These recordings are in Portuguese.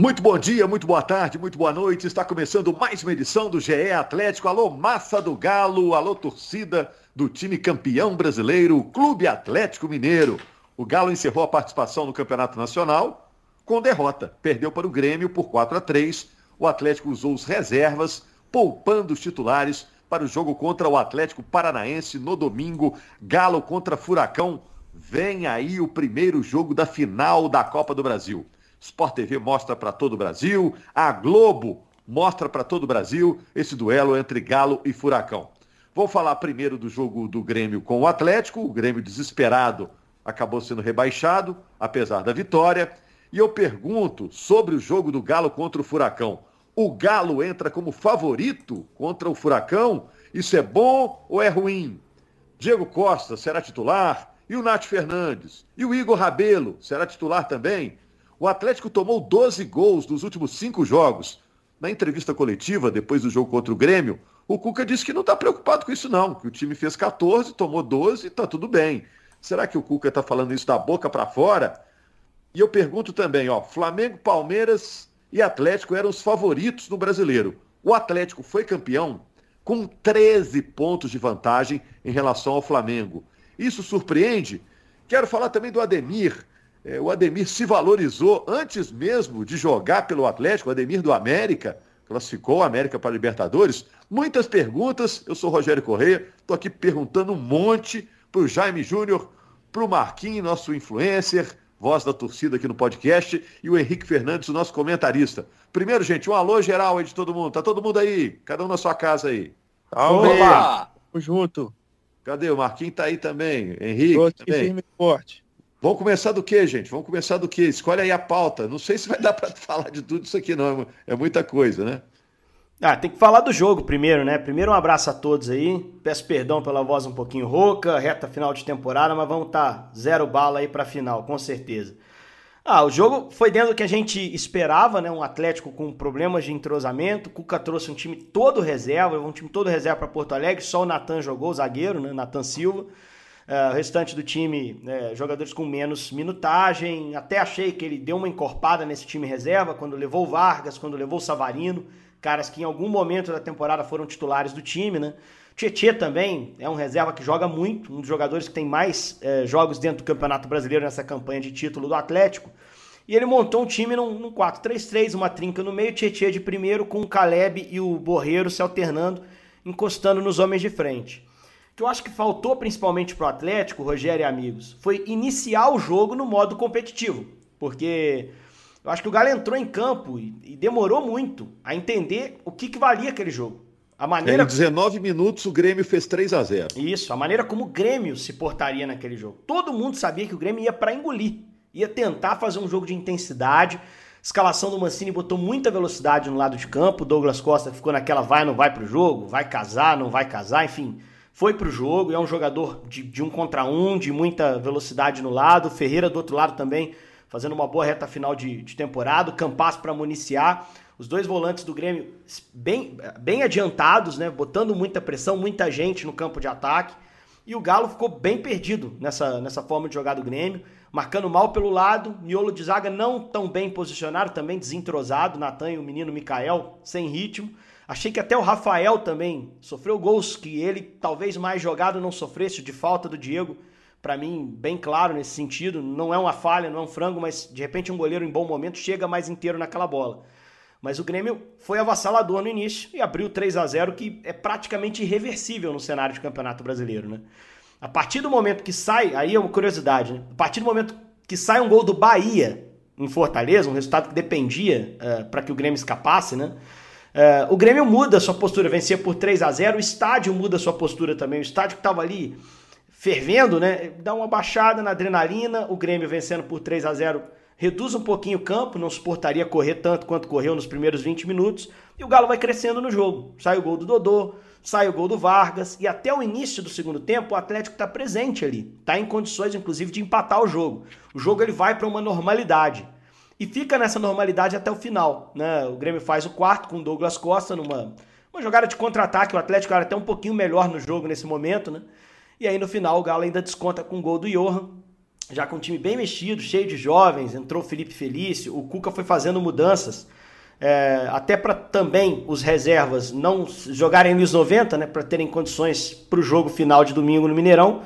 Muito bom dia, muito boa tarde, muito boa noite. Está começando mais uma edição do GE Atlético. Alô, massa do Galo, alô, torcida do time campeão brasileiro, Clube Atlético Mineiro. O Galo encerrou a participação no Campeonato Nacional com derrota. Perdeu para o Grêmio por 4 a 3. O Atlético usou os reservas, poupando os titulares para o jogo contra o Atlético Paranaense no domingo. Galo contra Furacão. Vem aí o primeiro jogo da final da Copa do Brasil. Sport TV mostra para todo o Brasil, a Globo mostra para todo o Brasil esse duelo entre Galo e Furacão. Vou falar primeiro do jogo do Grêmio com o Atlético, o Grêmio desesperado acabou sendo rebaixado, apesar da vitória. E eu pergunto sobre o jogo do Galo contra o Furacão. O Galo entra como favorito contra o Furacão? Isso é bom ou é ruim? Diego Costa será titular? E o Nath Fernandes? E o Igor Rabelo será titular também? O Atlético tomou 12 gols nos últimos cinco jogos. Na entrevista coletiva, depois do jogo contra o Grêmio, o Cuca disse que não está preocupado com isso, não. Que o time fez 14, tomou 12 e está tudo bem. Será que o Cuca está falando isso da boca para fora? E eu pergunto também, ó, Flamengo, Palmeiras e Atlético eram os favoritos no brasileiro. O Atlético foi campeão com 13 pontos de vantagem em relação ao Flamengo. Isso surpreende? Quero falar também do Ademir, é, o Ademir se valorizou antes mesmo de jogar pelo Atlético, o Ademir do América, classificou o América para a Libertadores. Muitas perguntas, eu sou Rogério Correia, estou aqui perguntando um monte para o Jaime Júnior, para o Marquinhos, nosso influencer, voz da torcida aqui no podcast, e o Henrique Fernandes, o nosso comentarista. Primeiro, gente, um alô geral aí de todo mundo. Tá todo mundo aí? Cada um na sua casa aí. Opa! Tamo junto. Cadê? O Marquinhos tá aí também. Henrique. Tô aqui também. firme e forte. Vamos começar do que, gente? Vamos começar do que? Escolhe aí a pauta. Não sei se vai dar para falar de tudo isso aqui, não. É muita coisa, né? Ah, tem que falar do jogo primeiro, né? Primeiro um abraço a todos aí. Peço perdão pela voz um pouquinho rouca, reta final de temporada, mas vamos estar tá zero bala aí para final, com certeza. Ah, o jogo foi dentro do que a gente esperava, né? Um Atlético com problemas de entrosamento. Cuca trouxe um time todo reserva, um time todo reserva para Porto Alegre. Só o Natan jogou, o zagueiro, né? Natan Silva. Uh, o restante do time, né, jogadores com menos minutagem. Até achei que ele deu uma encorpada nesse time reserva quando levou o Vargas, quando levou o Savarino, caras que em algum momento da temporada foram titulares do time, né? Tietê também é um reserva que joga muito, um dos jogadores que tem mais é, jogos dentro do Campeonato Brasileiro nessa campanha de título do Atlético. E ele montou um time num, num 4-3-3, uma trinca no meio, Tietê de primeiro, com o Caleb e o Borreiro se alternando, encostando nos homens de frente que eu acho que faltou principalmente para o Atlético, Rogério e amigos, foi iniciar o jogo no modo competitivo. Porque eu acho que o Galo entrou em campo e, e demorou muito a entender o que, que valia aquele jogo. A maneira... Em 19 minutos o Grêmio fez 3 a 0 Isso, a maneira como o Grêmio se portaria naquele jogo. Todo mundo sabia que o Grêmio ia para engolir, ia tentar fazer um jogo de intensidade. Escalação do Mancini botou muita velocidade no lado de campo. Douglas Costa ficou naquela vai não vai pro jogo, vai casar, não vai casar, enfim foi para o jogo, é um jogador de, de, um contra um, de muita velocidade no lado. Ferreira do outro lado também, fazendo uma boa reta final de, de temporada. Campas para municiar. Os dois volantes do Grêmio bem, bem adiantados, né? Botando muita pressão, muita gente no campo de ataque. E o Galo ficou bem perdido nessa, nessa forma de jogar do Grêmio, marcando mal pelo lado. Miolo de zaga não tão bem posicionado, também desentrosado. Natan e o menino Mikael sem ritmo. Achei que até o Rafael também sofreu gols que ele talvez mais jogado não sofresse de falta do Diego. Para mim, bem claro nesse sentido. Não é uma falha, não é um frango, mas de repente um goleiro em bom momento chega mais inteiro naquela bola. Mas o Grêmio foi avassalador no início e abriu 3 a 0 que é praticamente irreversível no cenário de Campeonato Brasileiro, né? A partir do momento que sai, aí é uma curiosidade, né? A partir do momento que sai um gol do Bahia em Fortaleza, um resultado que dependia uh, eh, para que o Grêmio escapasse, né? Uh, o Grêmio muda sua postura, vencia por 3 a 0 o estádio muda sua postura também. O estádio que estava ali fervendo, né? Dá uma baixada na adrenalina. O Grêmio vencendo por 3 a 0 reduz um pouquinho o campo, não suportaria correr tanto quanto correu nos primeiros 20 minutos. E o Galo vai crescendo no jogo. Sai o gol do Dodô, sai o gol do Vargas. E até o início do segundo tempo, o Atlético está presente ali. Está em condições, inclusive, de empatar o jogo. O jogo ele vai para uma normalidade e fica nessa normalidade até o final. Né? O Grêmio faz o quarto com o Douglas Costa numa uma jogada de contra-ataque. O Atlético era até um pouquinho melhor no jogo nesse momento. Né? E aí no final o Galo ainda desconta com o gol do Johan. já com um time bem mexido, cheio de jovens, entrou Felipe Felício, o Cuca foi fazendo mudanças, é, até para também os reservas não jogarem nos 90, né, para terem condições para o jogo final de domingo no Mineirão.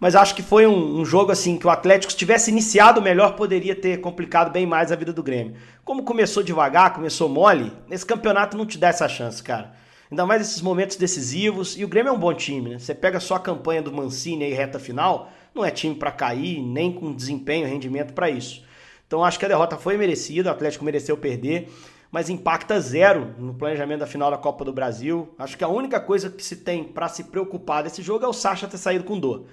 Mas acho que foi um, um, jogo assim que o Atlético, se tivesse iniciado melhor, poderia ter complicado bem mais a vida do Grêmio. Como começou devagar, começou mole, nesse campeonato não te dá essa chance, cara. Ainda mais esses momentos decisivos. E o Grêmio é um bom time, né? Você pega só a campanha do Mancini aí reta final, não é time para cair, nem com desempenho, rendimento para isso. Então acho que a derrota foi merecida, o Atlético mereceu perder, mas impacta zero no planejamento da final da Copa do Brasil. Acho que a única coisa que se tem para se preocupar desse jogo é o Sacha ter saído com dor.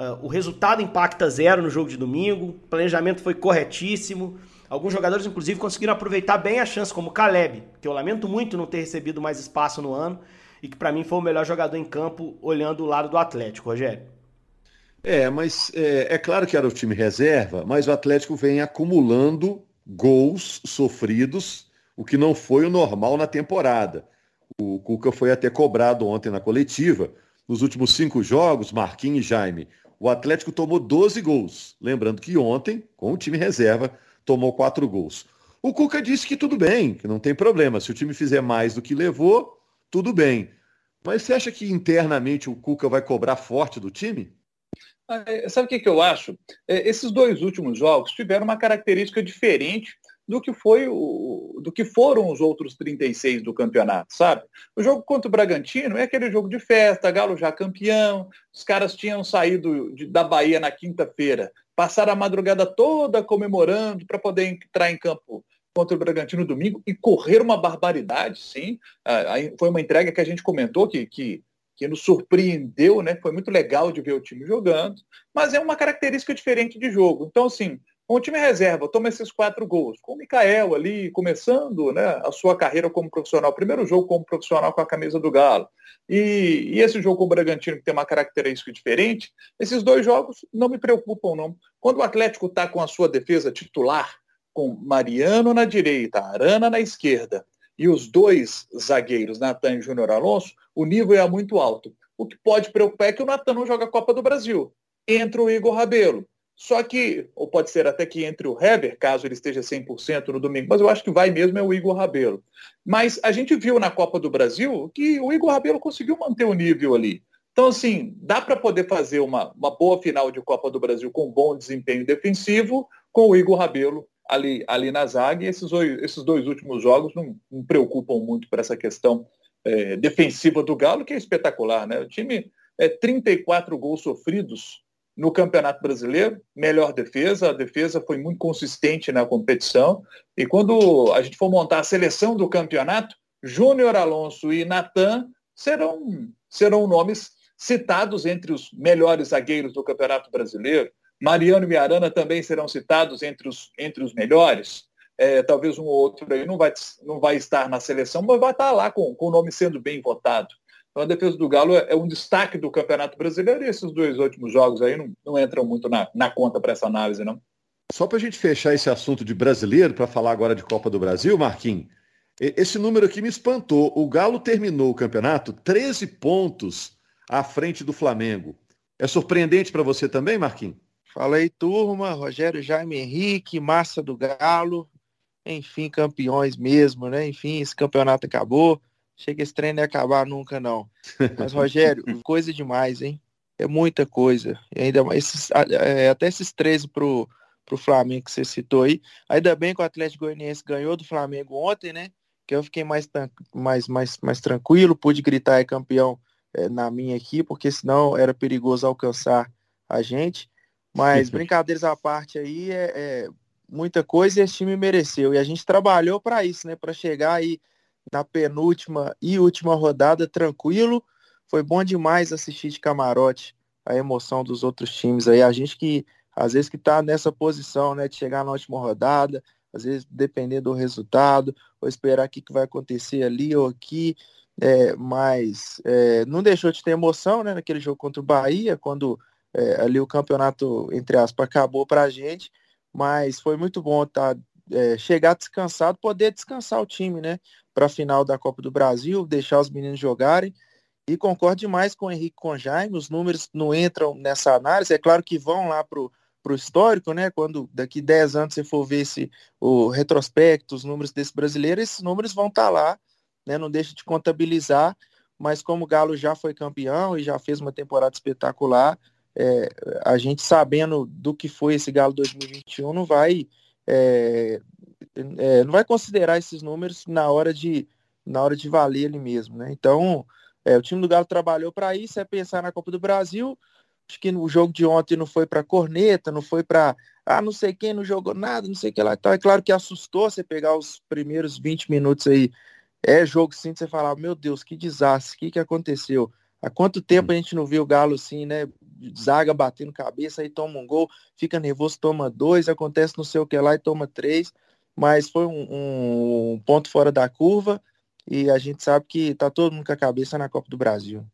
Uh, o resultado impacta zero no jogo de domingo, o planejamento foi corretíssimo. Alguns jogadores, inclusive, conseguiram aproveitar bem a chance, como o Caleb, que eu lamento muito não ter recebido mais espaço no ano e que para mim foi o melhor jogador em campo olhando o lado do Atlético, Rogério. É, mas é, é, claro que era o time reserva, mas o Atlético vem acumulando gols sofridos, o que não foi o normal na temporada. O Cuca foi até cobrado ontem na coletiva. Nos últimos cinco jogos, Marquinhos e Jaime, o Atlético tomou 12 gols. Lembrando que ontem, com o time reserva, tomou quatro gols. O Cuca disse que tudo bem, que não tem problema. Se o time fizer mais do que levou, tudo bem. Mas você acha que internamente o Cuca vai cobrar forte do time? É, sabe o que, que eu acho? É, esses dois últimos jogos tiveram uma característica diferente do que foi o, do que foram os outros 36 do campeonato, sabe? O jogo contra o Bragantino é aquele jogo de festa, Galo já campeão, os caras tinham saído de, da Bahia na quinta-feira, passaram a madrugada toda comemorando para poder entrar em campo contra o Bragantino domingo e correr uma barbaridade, sim. Ah, foi uma entrega que a gente comentou que, que que nos surpreendeu, né? Foi muito legal de ver o time jogando, mas é uma característica diferente de jogo. Então, assim, com o time reserva, toma esses quatro gols, com o Mikael ali, começando né, a sua carreira como profissional, primeiro jogo como profissional com a camisa do Galo, e, e esse jogo com o Bragantino, que tem uma característica diferente, esses dois jogos não me preocupam, não. Quando o Atlético está com a sua defesa titular, com Mariano na direita, Arana na esquerda, e os dois zagueiros, Natan e Júnior Alonso, o nível é muito alto. O que pode preocupar é que o Natan não joga a Copa do Brasil. Entra o Igor Rabelo. Só que, ou pode ser até que entre o Heber, caso ele esteja 100% no domingo, mas eu acho que vai mesmo é o Igor Rabelo. Mas a gente viu na Copa do Brasil que o Igor Rabelo conseguiu manter o nível ali. Então, assim, dá para poder fazer uma, uma boa final de Copa do Brasil com bom desempenho defensivo com o Igor Rabelo ali, ali na zaga. E esses, esses dois últimos jogos não, não preocupam muito para essa questão é, defensiva do Galo, que é espetacular. Né? O time é 34 gols sofridos no Campeonato Brasileiro, melhor defesa, a defesa foi muito consistente na competição. E quando a gente for montar a seleção do campeonato, Júnior Alonso e Natan serão, serão nomes citados entre os melhores zagueiros do Campeonato Brasileiro. Mariano e Arana também serão citados entre os, entre os melhores. É, talvez um ou outro aí não vai, não vai estar na seleção, mas vai estar lá com, com o nome sendo bem votado. Então a defesa do Galo é, é um destaque do Campeonato Brasileiro e esses dois últimos jogos aí não, não entram muito na, na conta para essa análise, não. Só para a gente fechar esse assunto de brasileiro, para falar agora de Copa do Brasil, Marquinhos, esse número aqui me espantou. O Galo terminou o campeonato 13 pontos à frente do Flamengo. É surpreendente para você também, Marquinhos? Fala aí, turma. Rogério Jaime Henrique, Massa do Galo. Enfim, campeões mesmo, né? Enfim, esse campeonato acabou. Chega esse treino não ia acabar nunca, não. Mas, Rogério, coisa demais, hein? É muita coisa. E ainda mais, esses, é, até esses 13 pro, pro Flamengo que você citou aí. Ainda bem que o Atlético Goianiense ganhou do Flamengo ontem, né? Que eu fiquei mais, mais, mais, mais tranquilo, pude gritar é campeão é, na minha aqui, porque senão era perigoso alcançar a gente. Mas brincadeiras à parte aí, é, é, muita coisa e esse time mereceu. E a gente trabalhou para isso, né? Para chegar aí na penúltima e última rodada tranquilo. Foi bom demais assistir de camarote a emoção dos outros times aí. A gente que, às vezes, que está nessa posição, né? De chegar na última rodada, às vezes depender do resultado, ou esperar o que, que vai acontecer ali ou aqui. É, mas é, não deixou de ter emoção, né? Naquele jogo contra o Bahia, quando é, ali o campeonato, entre aspas, acabou para a gente, mas foi muito bom tá, é, chegar descansado, poder descansar o time, né? Para a final da Copa do Brasil, deixar os meninos jogarem. E concordo demais com o Henrique com o Jaime, os números não entram nessa análise, é claro que vão lá pro, o histórico, né? Quando daqui 10 anos você for ver esse, o retrospecto, os números desse brasileiro, esses números vão estar tá lá, né? Não deixa de contabilizar, mas como o Galo já foi campeão e já fez uma temporada espetacular, é, a gente sabendo do que foi esse Galo 2021 não vai é, é, não vai considerar esses números na hora de na hora de valer ele mesmo, né? Então é, o time do Galo trabalhou para isso, é pensar na Copa do Brasil. Acho que o jogo de ontem não foi para corneta, não foi para ah, não sei quem não jogou nada, não sei o que lá. Então é claro que assustou você pegar os primeiros 20 minutos aí. É jogo sim, você falar, meu Deus, que desastre, o que, que aconteceu? Há quanto tempo a gente não viu o Galo assim, né? Zaga batendo cabeça, aí toma um gol, fica nervoso, toma dois, acontece não sei o que lá e toma três. Mas foi um, um ponto fora da curva e a gente sabe que tá todo mundo com a cabeça na Copa do Brasil.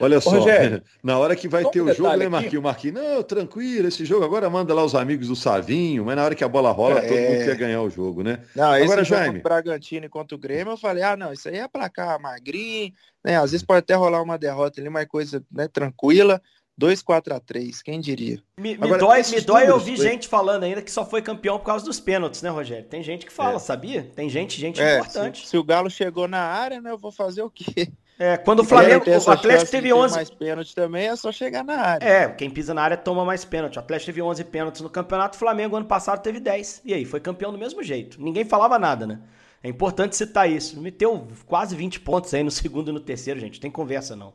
Olha só, Rogério, na hora que vai ter o jogo, né, Marquinhos? Marquinhos, não, tranquilo, esse jogo agora manda lá os amigos do Savinho, mas na hora que a bola rola, é... todo mundo quer ganhar o jogo, né? Não, agora, esse Jaime. Bragantino contra o Grêmio, eu falei, ah, não, isso aí é placar magrinho, né? Às vezes pode até rolar uma derrota ali, mas coisa né, tranquila. 2 4 a 3 quem diria? Me, me Agora, dói, me dói ouvir foi... gente falando ainda que só foi campeão por causa dos pênaltis, né, Rogério? Tem gente que fala, é. sabia? Tem gente, gente é, importante. Se, se, o Galo chegou na área, né, eu vou fazer o quê? É, quando o Flamengo, o Atlético teve 11 mais pênalti também, é só chegar na área. É, quem pisa na área toma mais pênalti. O Atlético teve 11 pênaltis no campeonato, o Flamengo ano passado teve 10. E aí, foi campeão do mesmo jeito. Ninguém falava nada, né? É importante citar isso. Meteu quase 20 pontos aí no segundo e no terceiro, gente. Tem conversa não.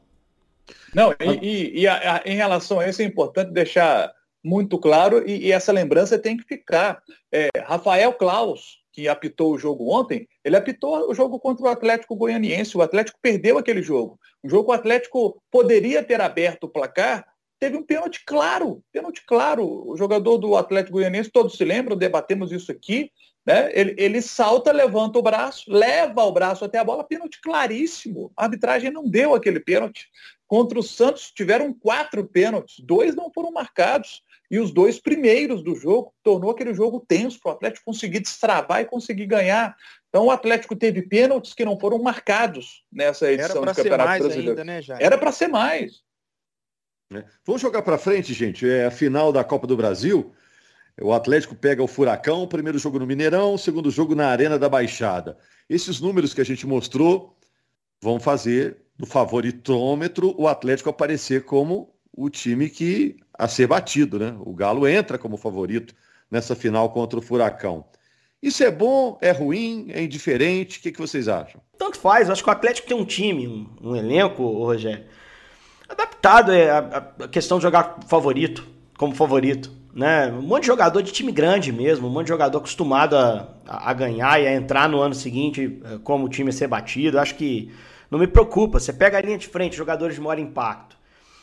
Não, e, e a, a, em relação a isso é importante deixar muito claro e, e essa lembrança tem que ficar. É, Rafael Klaus, que apitou o jogo ontem, ele apitou o jogo contra o Atlético Goianiense. O Atlético perdeu aquele jogo. Um jogo que o Atlético poderia ter aberto o placar, teve um pênalti claro, pênalti claro. O jogador do Atlético Goianiense, todos se lembram, debatemos isso aqui, né? Ele, ele salta, levanta o braço, leva o braço até a bola, pênalti claríssimo. A arbitragem não deu aquele pênalti. Contra o Santos tiveram quatro pênaltis, dois não foram marcados. E os dois primeiros do jogo tornou aquele jogo tenso para o Atlético conseguir destravar e conseguir ganhar. Então o Atlético teve pênaltis que não foram marcados nessa edição do Campeonato Brasileiro. Ainda, né, Era para ser mais. É. Vamos jogar para frente, gente. É a final da Copa do Brasil. O Atlético pega o Furacão, primeiro jogo no Mineirão, segundo jogo na Arena da Baixada. Esses números que a gente mostrou vão fazer no favoritômetro o Atlético aparecer como o time que a ser batido, né? O Galo entra como favorito nessa final contra o Furacão. Isso é bom, é ruim, é indiferente? O que, que vocês acham? Tanto faz, acho que o Atlético tem um time, um, um elenco, Rogério, adaptado é, a, a questão de jogar favorito, como favorito. Né? Um monte de jogador de time grande mesmo, um monte de jogador acostumado a, a ganhar e a entrar no ano seguinte eh, como time a ser batido. Acho que não me preocupa. Você pega a linha de frente, jogadores de maior impacto.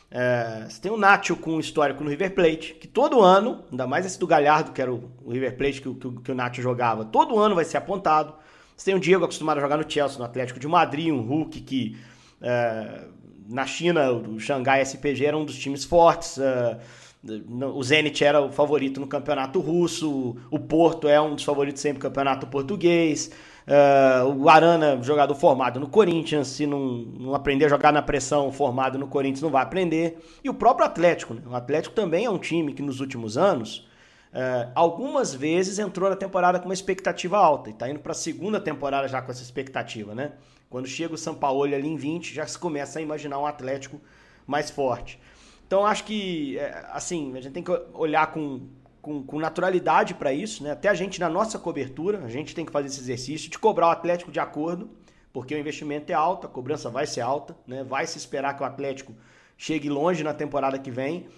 É, você tem o Nacho com histórico no River Plate, que todo ano, ainda mais esse do Galhardo, que era o, o River Plate que, que, que, o Nacho jogava, todo ano vai ser apontado. Você tem o Diego acostumado a jogar no Chelsea, no Atlético de Madrid, um Hulk que é, na China, o Xangai SPG era um dos times fortes. É, o Zenit era o favorito no campeonato russo, o Porto é um dos favoritos sempre no campeonato português. Uh, o Arana, jogador formado no Corinthians, se não, não aprender a jogar na pressão formado no Corinthians, não vai aprender. E o próprio Atlético. Né? O Atlético também é um time que nos últimos anos, uh, algumas vezes entrou na temporada com uma expectativa alta. E está indo para a segunda temporada já com essa expectativa, né? Quando chega o São Paulo ali em 20, já se começa a imaginar um Atlético mais forte. Então acho que, é, assim, a gente tem que olhar com, com, com naturalidade para isso, né? Até a gente na nossa cobertura, a gente tem que fazer esse exercício de cobrar o Atlético de acordo, porque o investimento é alto, a cobrança vai ser alta, né? Vai se esperar que o Atlético chegue longe na temporada que vem.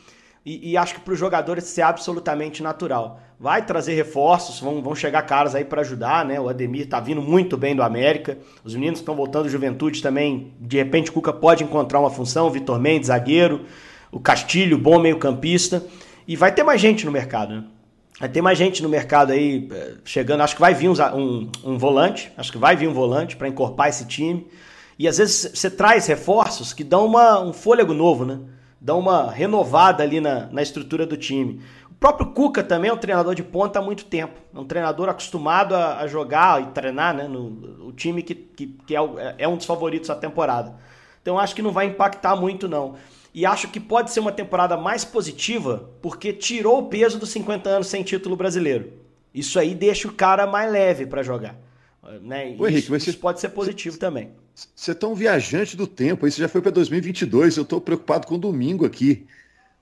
E, e acho que para os jogadores ser absolutamente natural. Vai trazer reforços, vão, vão chegar caras aí para ajudar, né? O Ademir tá vindo muito bem do América. Os meninos estão voltando Juventude também, de repente o Cuca pode encontrar uma função, Vitor Mendes, zagueiro, o Castilho, bom meio-campista. E vai ter mais gente no mercado, né? Vai ter mais gente no mercado aí eh, chegando. Acho que vai vir um, um, um volante. Acho que vai vir um volante para encorpar esse time. E às vezes você traz reforços que dão uma, um fôlego novo, né? Dão uma renovada ali na, na estrutura do time. O próprio Cuca também é um treinador de ponta há muito tempo. É um treinador acostumado a, a jogar e treinar né? no o time que, que, que é, é um dos favoritos da temporada. Então acho que não vai impactar muito, não. E acho que pode ser uma temporada mais positiva porque tirou o peso dos 50 anos sem título brasileiro. Isso aí deixa o cara mais leve para jogar. Né? Ô, Henrique, isso, isso pode ser positivo também. Você é tão viajante do tempo, isso já foi para 2022. Eu estou preocupado com o domingo aqui.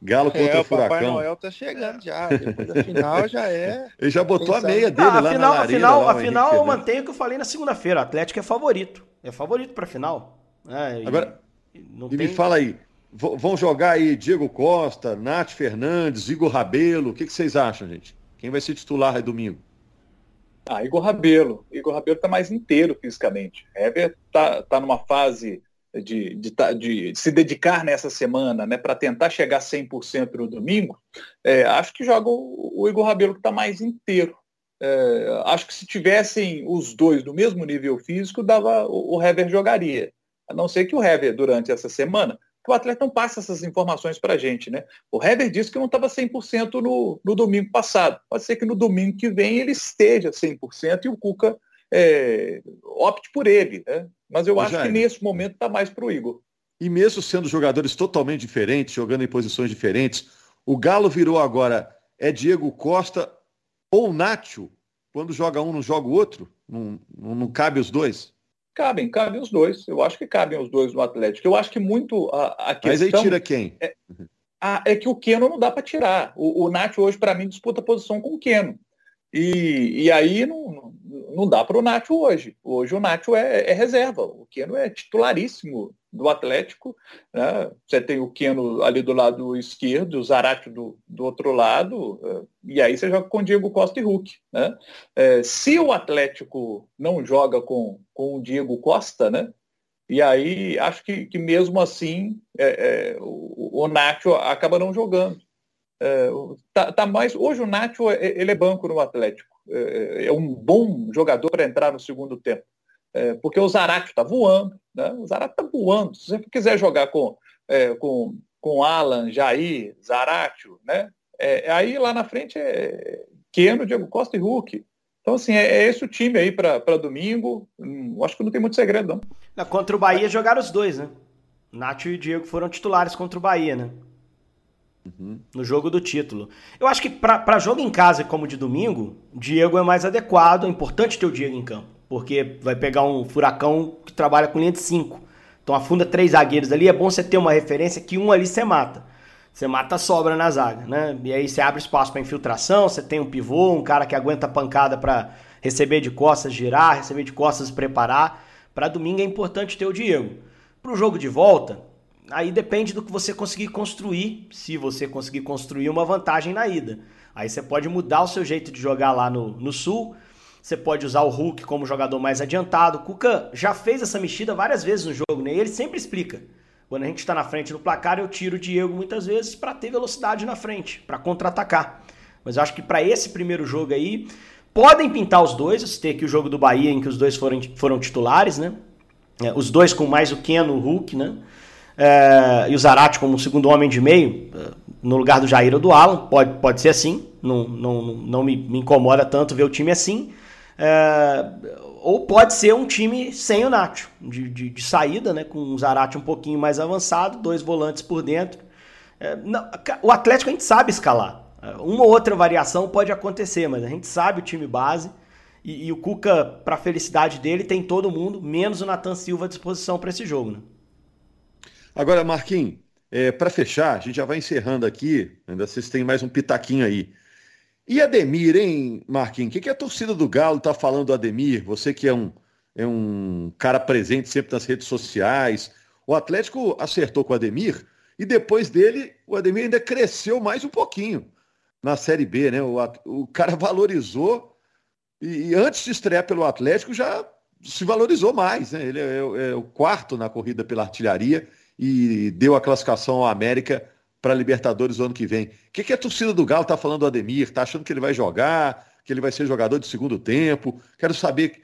Galo contra é, o Furacão. Papai Noel tá chegando já. Depois da final já é. Ele já botou a meia dele ah, lá afinal, na afinal, lá, afinal eu mantenho o que eu falei na segunda-feira. O Atlético é favorito. É favorito para final. É, Agora, não e tem... me fala aí, vão jogar aí Diego Costa, Nath Fernandes, Igor Rabelo. O que, que vocês acham, gente? Quem vai ser titular aí domingo? Ah, Igor Rabelo. Igor Rabelo está mais inteiro fisicamente. Hever está tá numa fase de, de, de, se dedicar nessa semana né, para tentar chegar 100% no domingo. É, acho que joga o, o Igor Rabelo que está mais inteiro. É, acho que se tivessem os dois no mesmo nível físico, dava o, o Hever jogaria. A não ser que o Hever, durante essa semana, que o atleta não passa essas informações para a gente, né? O Heber disse que não estava 100% no, no domingo passado. Pode ser que no domingo que vem ele esteja 100% e o Cuca é, opte por ele, né? Mas eu acho que nesse momento está mais para o Igor. E mesmo sendo jogadores totalmente diferentes, jogando em posições diferentes, o Galo virou agora é Diego Costa ou Nacho? Quando joga um, não joga o outro? Não, não, não cabe os dois? Cabem, cabem os dois. Eu acho que cabem os dois no Atlético. Eu acho que muito a, a questão... Mas aí tira quem? É, a, é que o Keno não dá para tirar. O, o Nath hoje, para mim, disputa posição com o Keno. E, e aí não, não dá para o Nacho hoje. Hoje o Nacho é, é, reserva. O Keno é titularíssimo do Atlético. Né? Você tem o Keno ali do lado esquerdo, o Zarate do, do outro lado, eh, e aí você joga com Diego Costa e Hulk. Né? É, se o Atlético não joga com, com o Diego Costa, né? e aí acho que, que mesmo assim é, é, o, o Nacho acaba não jogando. Tá, tá, mais hoje o Nacho ele é banco no Atlético é um bom jogador para entrar no segundo tempo é, porque o Zarate está voando né? o Zarate está voando se você quiser jogar com é, com com Alan Jair Zarate né é, aí lá na frente é Keno Diego Costa e Hulk então, assim, é, é esse o time aí para domingo. Hum, acho que não tem muito segredo, não. Contra o Bahia jogaram os dois, né? Nath e o Diego foram titulares contra o Bahia, né? Uhum. No jogo do título. Eu acho que para jogo em casa como de domingo, Diego é mais adequado. É importante ter o Diego em campo. Porque vai pegar um furacão que trabalha com linha de 5. Então afunda três zagueiros ali. É bom você ter uma referência que um ali você mata. Você mata a sobra na zaga, né? E aí você abre espaço para infiltração. Você tem um pivô, um cara que aguenta a pancada para receber de costas, girar, receber de costas, preparar. Para domingo é importante ter o Diego. Para o jogo de volta, aí depende do que você conseguir construir, se você conseguir construir uma vantagem na ida. Aí você pode mudar o seu jeito de jogar lá no, no Sul, você pode usar o Hulk como jogador mais adiantado. O já fez essa mexida várias vezes no jogo, né? E ele sempre explica. Quando a gente está na frente no placar, eu tiro o Diego muitas vezes para ter velocidade na frente, para contra-atacar. Mas eu acho que para esse primeiro jogo aí, podem pintar os dois. Você tem aqui o jogo do Bahia, em que os dois foram, foram titulares, né? É, os dois com mais o Keno, o Hulk, né? é, e o Zarate como segundo homem de meio, é, no lugar do Jair ou do Alan, pode, pode ser assim, não, não, não me, me incomoda tanto ver o time assim. É, ou pode ser um time sem o Nacho, de, de, de, saída, né, com o Zarate um pouquinho mais avançado, dois volantes por dentro. É, não, o Atlético a gente sabe escalar. É, uma ou outra variação pode acontecer, mas a gente sabe o time base. E, e o Cuca, para felicidade dele, tem todo mundo, menos o Nathan Silva à disposição para esse jogo. Né? Agora, Marquinhos, é, para fechar, a gente já vai encerrando aqui, ainda vocês têm mais um pitaquinho aí. E Ademir, hein, Marquinhos? O que, a torcida do Galo está falando do Ademir? Você que é um, é um cara presente sempre nas redes sociais. O Atlético acertou com o Ademir e depois dele o Ademir ainda cresceu mais um pouquinho na Série B, né? O, o cara valorizou e, e antes de estrear pelo Atlético já se valorizou mais, né? Ele é, é, é o quarto na corrida pela artilharia e deu a classificação ao América para Libertadores o ano que vem. O que, que a torcida do Galo está falando do Ademir? Está achando que ele vai jogar, que ele vai ser jogador de segundo tempo? Quero saber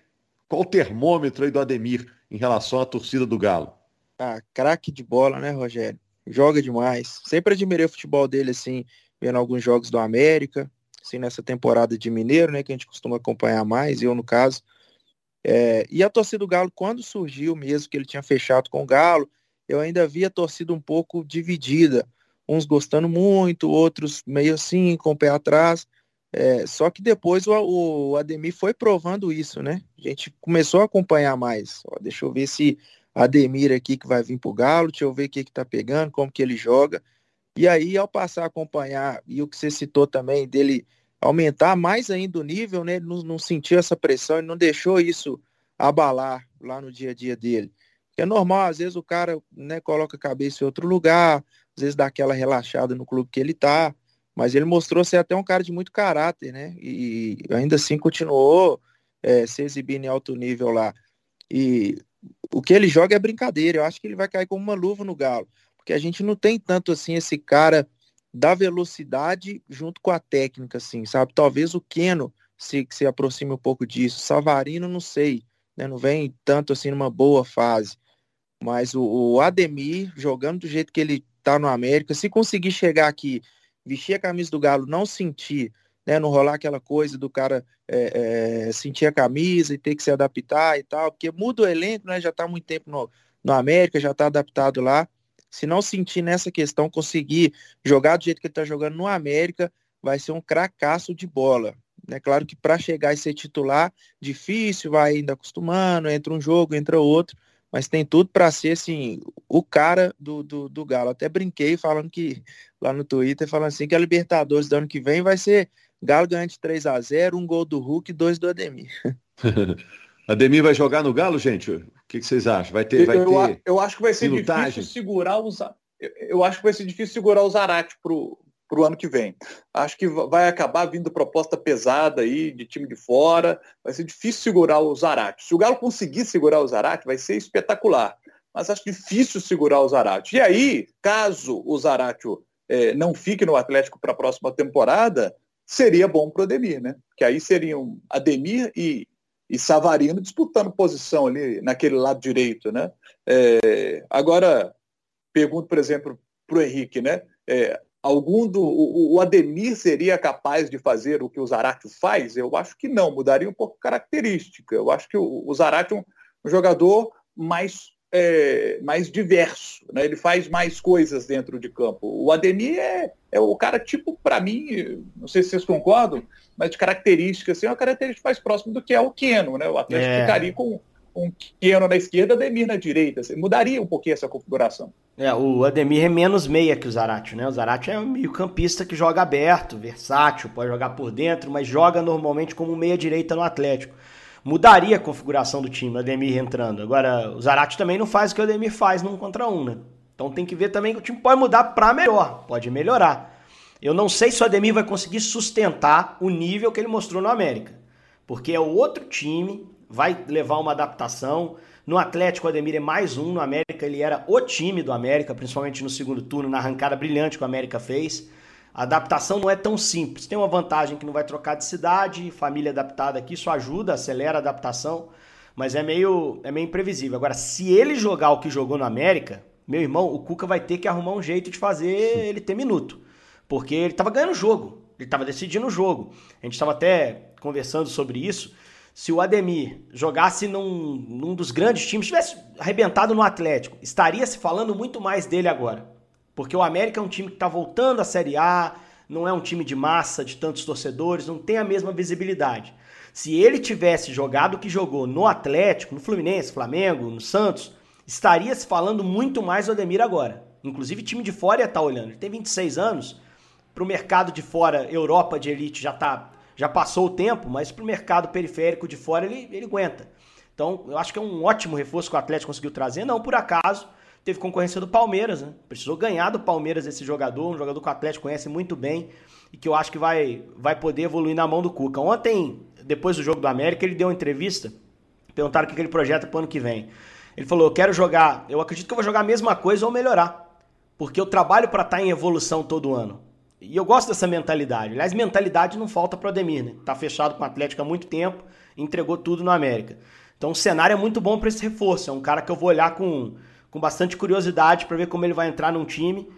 qual o termômetro aí do Ademir em relação à torcida do Galo. Ah, craque de bola, né, Rogério? Joga demais. Sempre admirei o futebol dele, assim, vendo alguns jogos do América, assim, nessa temporada de Mineiro, né, que a gente costuma acompanhar mais, eu no caso. É, e a torcida do Galo, quando surgiu mesmo, que ele tinha fechado com o Galo, eu ainda via a torcida um pouco dividida. Uns gostando muito, outros meio assim, com o pé atrás. É, só que depois o, o, Ademir foi provando isso, né? A gente começou a acompanhar mais. Ó, deixa eu ver se Ademir aqui que vai vir pro Galo, deixa eu ver o que que tá pegando, como que ele joga. E aí, ao passar a acompanhar, e o que você citou também, dele aumentar mais ainda o nível, né? Ele não, não sentiu essa pressão, ele não deixou isso abalar lá no dia a dia dele. É normal, às vezes o cara né, coloca a cabeça em outro lugar, às vezes dá aquela relaxada no clube que ele tá, mas ele mostrou ser até um cara de muito caráter, né? E ainda assim continuou é, se exibindo em alto nível lá. E o que ele joga é brincadeira, eu acho que ele vai cair como uma luva no galo, porque a gente não tem tanto assim esse cara da velocidade junto com a técnica, assim, sabe? Talvez o Keno se, se aproxime um pouco disso. Savarino, não sei, né? Não vem tanto assim numa boa fase. Mas o, o Ademir, jogando do jeito que ele tá no América, se conseguir chegar aqui, vestir a camisa do Galo, não sentir, né? Não rolar aquela coisa do cara é, é, sentir a camisa e ter que se adaptar e tal, porque muda o elenco, né? Já tá muito tempo no, no América, já tá adaptado lá. Se não sentir nessa questão, conseguir jogar do jeito que ele tá jogando no América, vai ser um cracaço de bola. É claro que para chegar e ser titular, difícil, vai ainda acostumando, entra um jogo, entra outro, mas tem tudo para ser assim, o cara do, do, do Galo. Até brinquei falando que lá no Twitter, falando assim que a Libertadores do ano que vem vai ser Galo ganhando de 3 a 0 um gol do Hulk e dois do Ademir. Ademir vai jogar no Galo, gente? O que, que vocês acham? Vai ter, vai eu, ter eu acho que vai ser difícil segurar os eu acho que vai ser difícil segurar o Zarate pro para o ano que vem. Acho que vai acabar vindo proposta pesada aí de time de fora. Vai ser difícil segurar o Zarate. Se o Galo conseguir segurar o Zarate, vai ser espetacular. Mas acho difícil segurar o Zarate. E aí, caso o Zarate é, não fique no Atlético para a próxima temporada, seria bom para o Ademir, né? Que aí seriam Ademir e, e Savarino disputando posição ali naquele lado direito, né? É, agora, pergunto, por exemplo, para o Henrique, né? É, algum do o, o, Ademir seria capaz de fazer o que o Zarate faz? Eu acho que não, mudaria um pouco a característica. Eu acho que o, o Zarate é um, um jogador mais é, mais diverso, né? ele faz mais coisas dentro de campo. O Ademir é, é o cara tipo, para mim, não sei se vocês concordam, mas de característica, assim, é uma característica mais próxima do que é o Keno, né? O Atlético é. ficaria com um Keno na esquerda, Ademir na direita. Assim, mudaria um pouquinho essa configuração. É, o Ademir é menos meia que o Zarate, né? O Zarate é um meio campista que joga aberto, versátil, pode jogar por dentro, mas joga normalmente como meia direita no Atlético. Mudaria a configuração do time, o Ademir entrando. Agora, o Zarate também não faz o que o Ademir faz num contra um, né? Então tem que ver também que o time pode mudar para melhor, pode melhorar. Eu não sei se o Ademir vai conseguir sustentar o nível que ele mostrou no América, porque é outro time, vai levar uma adaptação. No Atlético, o Ademir é mais um. No América, ele era o time do América, principalmente no segundo turno, na arrancada brilhante que o América fez. A adaptação não é tão simples. Tem uma vantagem que não vai trocar de cidade, família adaptada aqui, isso ajuda, acelera a adaptação, mas é meio, é meio imprevisível. Agora, se ele jogar o que jogou no América, meu irmão, o Cuca vai ter que arrumar um jeito de fazer ele ter minuto. Porque ele estava ganhando o jogo, ele estava decidindo o jogo. A gente estava até conversando sobre isso se o Ademir jogasse num, num dos grandes times, tivesse arrebentado no Atlético, estaria se falando muito mais dele agora. Porque o América é um time que está voltando à Série A, não é um time de massa, de tantos torcedores, não tem a mesma visibilidade. Se ele tivesse jogado o que jogou no Atlético, no Fluminense, Flamengo, no Santos, estaria se falando muito mais do Ademir agora. Inclusive, time de fora ia estar tá olhando. Ele tem 26 anos, para o mercado de fora, Europa de elite já está já passou o tempo, mas para o mercado periférico de fora ele, ele aguenta. Então, eu acho que é um ótimo reforço que o Atlético conseguiu trazer. Não por acaso, teve concorrência do Palmeiras, né? Precisou ganhar do Palmeiras esse jogador, um jogador que o Atlético conhece muito bem e que eu acho que vai, vai poder evoluir na mão do Cuca. Ontem, depois do jogo do América, ele deu uma entrevista, perguntaram o que ele projeta para o ano que vem. Ele falou: Eu quero jogar, eu acredito que eu vou jogar a mesma coisa ou melhorar, porque eu trabalho para estar tá em evolução todo ano. E eu gosto dessa mentalidade. Aliás, mentalidade não falta para o Ademir, né? Tá fechado com o Atlético há muito tempo, entregou tudo no América. Então o cenário é muito bom para esse reforço. É um cara que eu vou olhar com, com bastante curiosidade para ver como ele vai entrar num time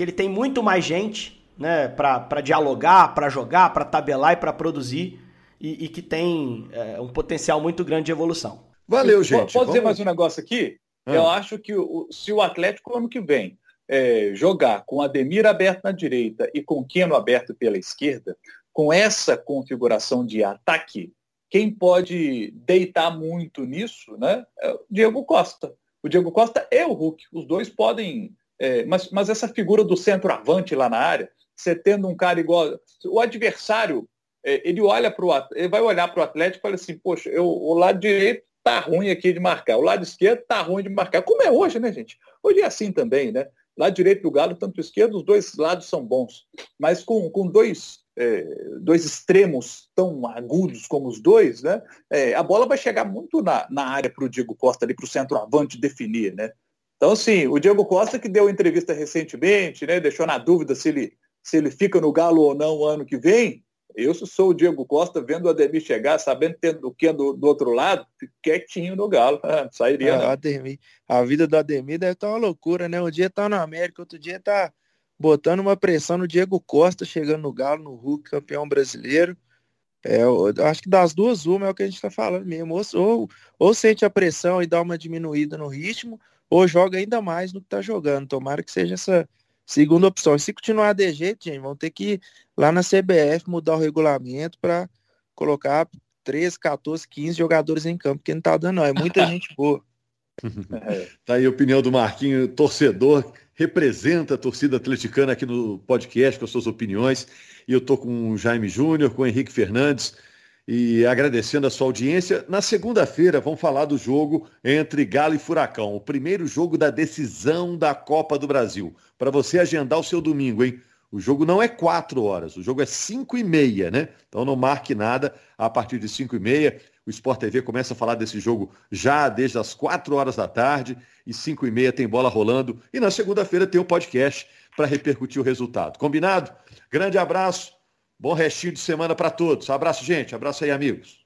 que ele tem muito mais gente, né, para dialogar, para jogar, para tabelar e para produzir e, e, que tem é, um potencial muito grande de evolução. Valeu, gente. Pode dizer mais um negócio aqui? Ah. Eu acho que o, se o Atlético ano que vem é, jogar com Ademir aberto na direita e com Keno aberto pela esquerda, com essa configuração de ataque, quem pode deitar muito nisso né, é o Diego Costa. O Diego Costa é o Hulk. Os dois podem. É, mas, mas essa figura do centroavante lá na área, você tendo um cara igual. O adversário, é, ele olha para o ele vai olhar para o Atlético e fala assim, poxa, eu, o lado direito tá ruim aqui de marcar, o lado esquerdo tá ruim de marcar. Como é hoje, né, gente? Hoje é assim também, né? Lado direito do Galo, tanto esquerdo, os dois lados são bons. Mas com, com dois, é, dois extremos tão agudos como os dois, né? É, a bola vai chegar muito na, na área para o Diego Costa, para o centroavante definir, né? Então, sim, o Diego Costa que deu entrevista recentemente, né? Deixou na dúvida se ele, se ele fica no Galo ou não ano que vem. Eu sou o Diego Costa, vendo o Ademir chegar, sabendo tendo o que do, do outro lado, quietinho no Galo. Ah, sairia. Ah, Ademir, a vida do Ademir deve estar uma loucura, né? Um dia tá na América, outro dia tá botando uma pressão no Diego Costa, chegando no Galo, no Hulk, campeão brasileiro. É, eu, acho que das duas, uma é o que a gente está falando mesmo. Ou, ou, ou, sente a pressão e dá uma diminuída no ritmo, ou joga ainda mais no que está jogando. Tomara que seja essa, Segunda opção. E se continuar de jeito, gente, vão ter que ir lá na CBF mudar o regulamento para colocar 13, 14, 15 jogadores em campo, porque não tá dando, não. É muita gente boa. tá aí a opinião do Marquinho, torcedor, representa a torcida atleticana aqui no podcast com as suas opiniões. E eu tô com o Jaime Júnior, com o Henrique Fernandes e agradecendo a sua audiência. Na segunda-feira vamos falar do jogo entre Galo e Furacão, o primeiro jogo da decisão da Copa do Brasil. Para você agendar o seu domingo, hein? O jogo não é quatro horas, o jogo é cinco e meia, né? Então não marque nada a partir de cinco e meia. O Sport TV começa a falar desse jogo já desde as quatro horas da tarde e cinco e meia tem bola rolando. E na segunda-feira tem o um podcast para repercutir o resultado. Combinado? Grande abraço. Bom restinho de semana para todos. Abraço, gente. Abraço aí, amigos.